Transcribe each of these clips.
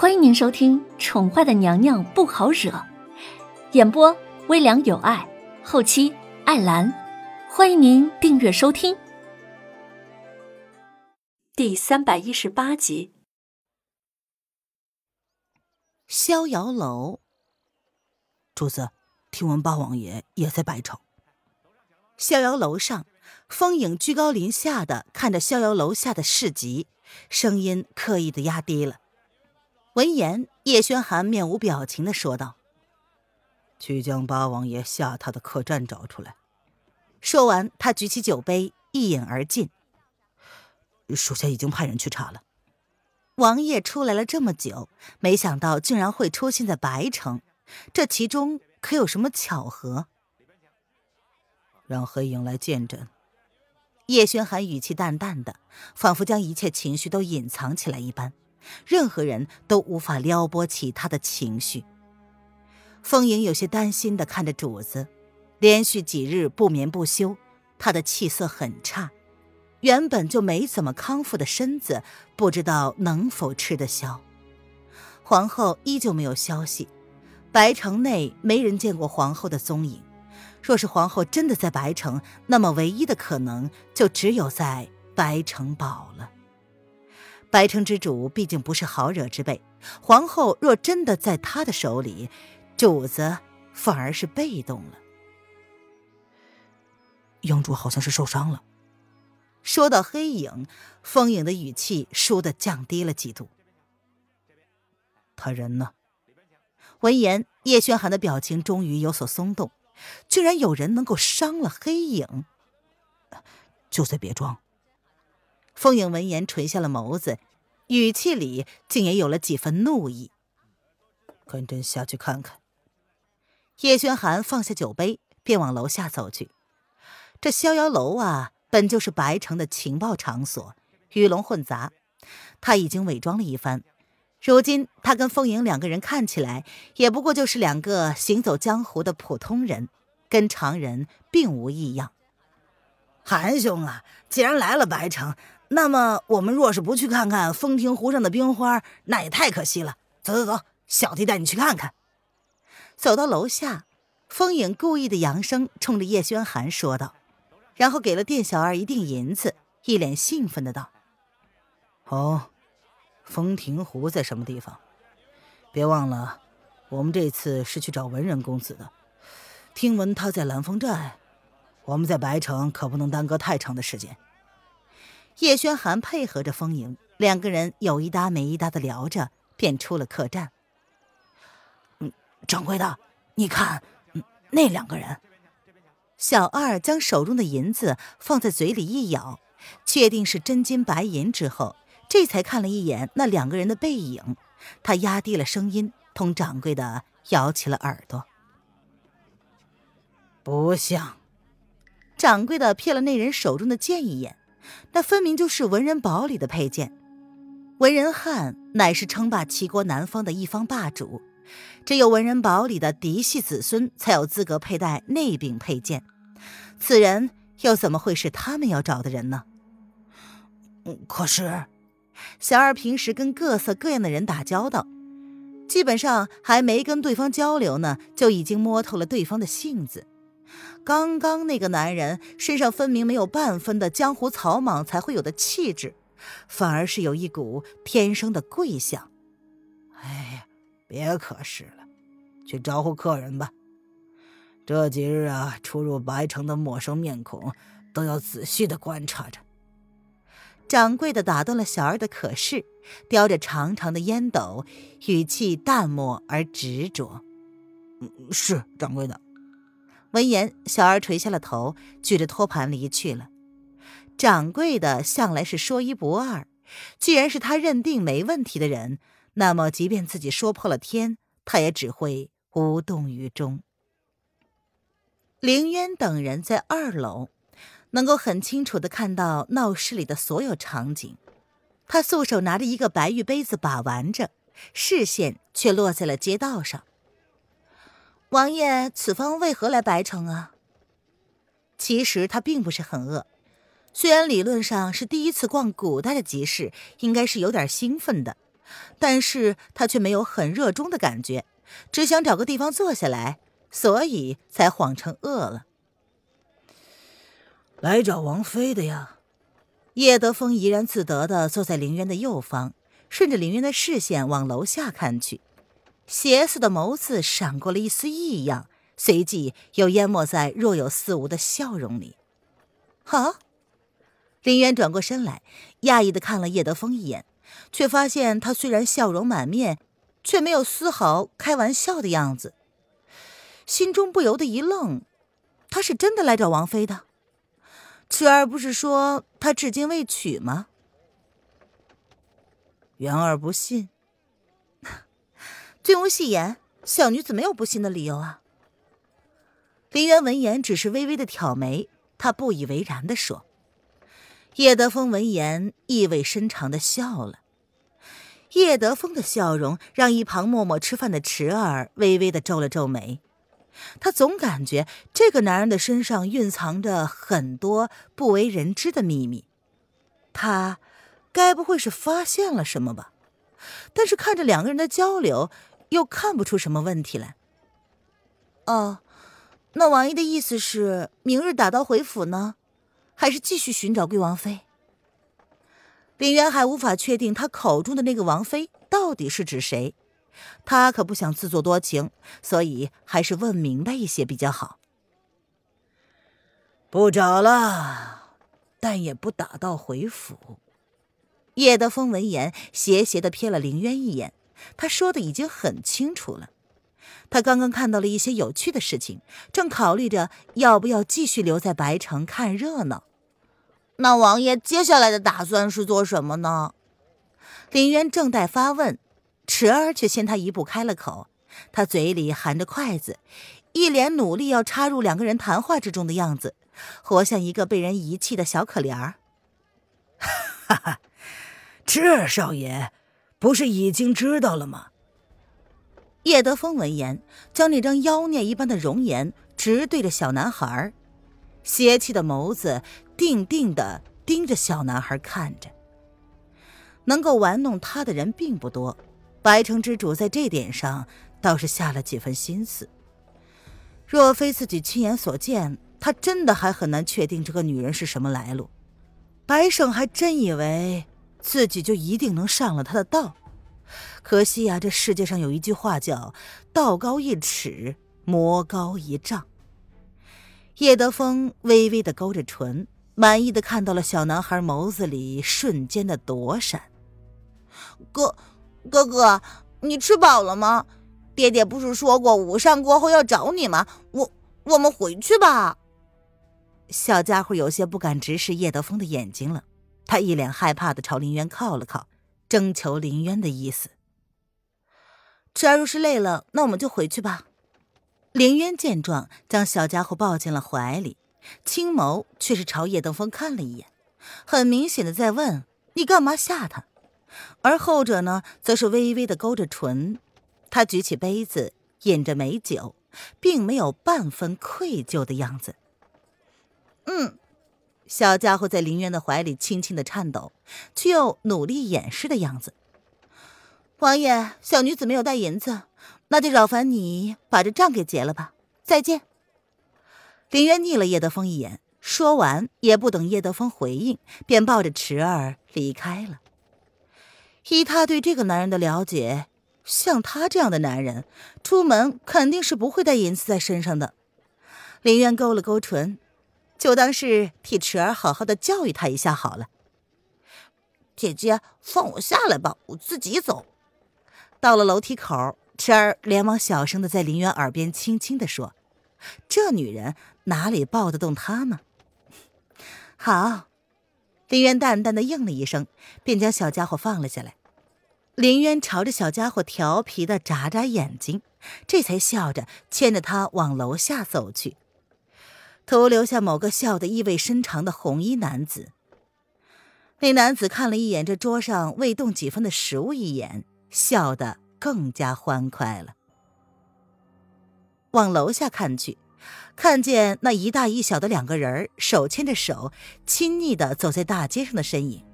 欢迎您收听《宠坏的娘娘不好惹》，演播微凉有爱，后期艾兰。欢迎您订阅收听。第三百一十八集，逍遥楼。主子，听闻八王爷也在白城。逍遥楼上，风影居高临下的看着逍遥楼下的市集，声音刻意的压低了。闻言，叶轩寒面无表情的说道：“去将八王爷下榻的客栈找出来。”说完，他举起酒杯，一饮而尽。属下已经派人去查了。王爷出来了这么久，没想到竟然会出现在白城，这其中可有什么巧合？让黑影来见朕。叶轩寒语气淡淡的，仿佛将一切情绪都隐藏起来一般。任何人都无法撩拨起他的情绪。风影有些担心的看着主子，连续几日不眠不休，他的气色很差，原本就没怎么康复的身子，不知道能否吃得消。皇后依旧没有消息，白城内没人见过皇后的踪影。若是皇后真的在白城，那么唯一的可能就只有在白城堡了。白城之主毕竟不是好惹之辈，皇后若真的在他的手里，主子反而是被动了。영主好像是受伤了。说到黑影，风影的语气倏地降低了几度。他人呢？闻言，叶轩寒的表情终于有所松动，居然有人能够伤了黑影，就在别庄。风影闻言垂下了眸子，语气里竟也有了几分怒意。跟朕下去看看。叶轩寒放下酒杯，便往楼下走去。这逍遥楼啊，本就是白城的情报场所，鱼龙混杂。他已经伪装了一番，如今他跟凤影两个人看起来，也不过就是两个行走江湖的普通人，跟常人并无异样。韩兄啊，既然来了白城。那么，我们若是不去看看风亭湖上的冰花，那也太可惜了。走走走，小弟带你去看看。走到楼下，风影故意的扬声冲着叶轩寒说道，然后给了店小二一锭银子，一脸兴奋的道：“哦，风亭湖在什么地方？别忘了，我们这次是去找文人公子的。听闻他在蓝风寨，我们在白城可不能耽搁太长的时间。”叶轩寒配合着风影，两个人有一搭没一搭的聊着，便出了客栈。嗯，掌柜的，你看，那两个人。小二将手中的银子放在嘴里一咬，确定是真金白银之后，这才看了一眼那两个人的背影。他压低了声音，同掌柜的咬起了耳朵。不像。掌柜的瞥了那人手中的剑一眼。那分明就是文人堡里的佩剑。文人汉乃是称霸齐国南方的一方霸主，只有文人堡里的嫡系子孙才有资格佩戴那柄佩剑。此人又怎么会是他们要找的人呢？可是，小二平时跟各色各样的人打交道，基本上还没跟对方交流呢，就已经摸透了对方的性子。刚刚那个男人身上分明没有半分的江湖草莽才会有的气质，反而是有一股天生的贵相。哎呀，别可是了，去招呼客人吧。这几日啊，出入白城的陌生面孔都要仔细的观察着。掌柜的打断了小二的可视，叼着长长的烟斗，语气淡漠而执着：“嗯，是掌柜的。”闻言，小二垂下了头，举着托盘离去了。掌柜的向来是说一不二，既然是他认定没问题的人，那么即便自己说破了天，他也只会无动于衷。凌渊等人在二楼，能够很清楚的看到闹市里的所有场景。他素手拿着一个白玉杯子把玩着，视线却落在了街道上。王爷此方为何来白城啊？其实他并不是很饿，虽然理论上是第一次逛古代的集市，应该是有点兴奋的。但是他却没有很热衷的感觉，只想找个地方坐下来，所以才谎称饿了。来找王妃的呀。叶德风怡然自得的坐在林渊的右方，顺着林渊的视线往楼下看去，邪肆的眸子闪过了一丝异样，随即又淹没在若有似无的笑容里。啊！林渊转过身来，讶异的看了叶德风一眼，却发现他虽然笑容满面，却没有丝毫开玩笑的样子，心中不由得一愣，他是真的来找王妃的？池儿不是说他至今未娶吗？元儿不信。君无戏言，小女子没有不信的理由啊。林渊闻言，只是微微的挑眉，他不以为然的说。叶德风闻言，意味深长的笑了。叶德风的笑容让一旁默默吃饭的池儿微微的皱了皱眉。他总感觉这个男人的身上蕴藏着很多不为人知的秘密，他该不会是发现了什么吧？但是看着两个人的交流，又看不出什么问题来。哦，那王爷的意思是明日打道回府呢，还是继续寻找贵王妃？林渊还无法确定他口中的那个王妃到底是指谁。他可不想自作多情，所以还是问明白一些比较好。不找了，但也不打道回府。叶德风闻言，斜斜的瞥了林渊一眼。他说的已经很清楚了。他刚刚看到了一些有趣的事情，正考虑着要不要继续留在白城看热闹。那王爷接下来的打算是做什么呢？林渊正待发问。池儿却先他一步开了口，他嘴里含着筷子，一脸努力要插入两个人谈话之中的样子，活像一个被人遗弃的小可怜儿。哈哈，这少爷，不是已经知道了吗？叶德风闻言，将那张妖孽一般的容颜直对着小男孩，邪气的眸子定定的盯着小男孩看着。能够玩弄他的人并不多。白城之主在这点上倒是下了几分心思。若非自己亲眼所见，他真的还很难确定这个女人是什么来路。白胜还真以为自己就一定能上了他的当。可惜呀，这世界上有一句话叫“道高一尺，魔高一丈”。叶德风微微的勾着唇，满意的看到了小男孩眸子里瞬间的躲闪。哥。哥哥，你吃饱了吗？爹爹不是说过午膳过后要找你吗？我我们回去吧。小家伙有些不敢直视叶德风的眼睛了，他一脸害怕的朝林渊靠了靠，征求林渊的意思。侄儿若是累了，那我们就回去吧。林渊见状，将小家伙抱进了怀里，青眸却是朝叶德峰看了一眼，很明显的在问：“你干嘛吓他？”而后者呢，则是微微的勾着唇，他举起杯子，饮着美酒，并没有半分愧疚的样子。嗯，小家伙在林渊的怀里轻轻的颤抖，却又努力掩饰的样子。王爷，小女子没有带银子，那就扰烦你把这账给结了吧。再见。林渊睨了叶德风一眼，说完也不等叶德风回应，便抱着池儿离开了。依他对这个男人的了解，像他这样的男人，出门肯定是不会带银子在身上的。林渊勾了勾唇，就当是替池儿好好的教育他一下好了。姐姐，放我下来吧，我自己走。到了楼梯口，池儿连忙小声的在林渊耳边轻轻的说：“这女人哪里抱得动他呢？” 好。林渊淡淡的应了一声，便将小家伙放了下来。林渊朝着小家伙调皮的眨眨眼睛，这才笑着牵着他往楼下走去，徒留下某个笑得意味深长的红衣男子。那男子看了一眼这桌上未动几分的食物，一眼笑得更加欢快了。往楼下看去。看见那一大一小的两个人手牵着手，亲昵的走在大街上的身影。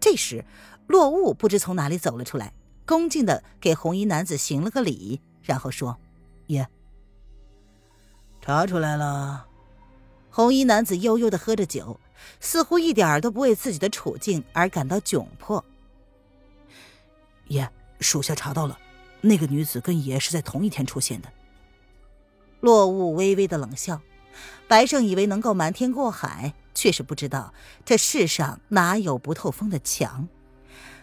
这时，落雾不知从哪里走了出来，恭敬的给红衣男子行了个礼，然后说：“爷，查出来了。”红衣男子悠悠的喝着酒，似乎一点都不为自己的处境而感到窘迫。爷，属下查到了，那个女子跟爷是在同一天出现的。落雾微微的冷笑，白胜以为能够瞒天过海，却是不知道这世上哪有不透风的墙。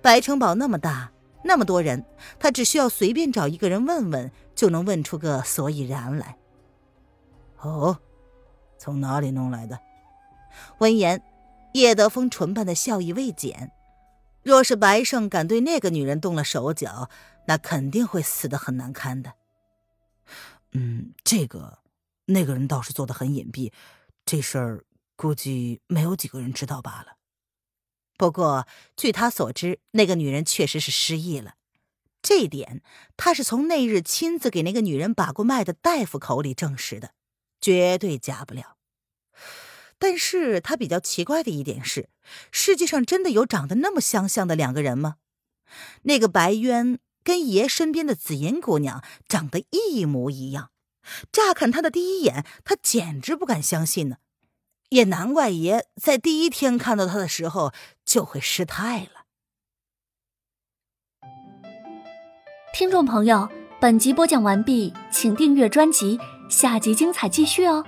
白城堡那么大，那么多人，他只需要随便找一个人问问，就能问出个所以然来。哦，从哪里弄来的？闻言，叶德风唇瓣的笑意未减。若是白胜敢对那个女人动了手脚，那肯定会死得很难堪的。嗯，这个那个人倒是做的很隐蔽，这事儿估计没有几个人知道罢了。不过据他所知，那个女人确实是失忆了，这点他是从那日亲自给那个女人把过脉的大夫口里证实的，绝对假不了。但是他比较奇怪的一点是，世界上真的有长得那么相像的两个人吗？那个白渊。跟爷身边的紫银姑娘长得一模一样，乍看她的第一眼，他简直不敢相信呢。也难怪爷在第一天看到她的时候就会失态了。听众朋友，本集播讲完毕，请订阅专辑，下集精彩继续哦。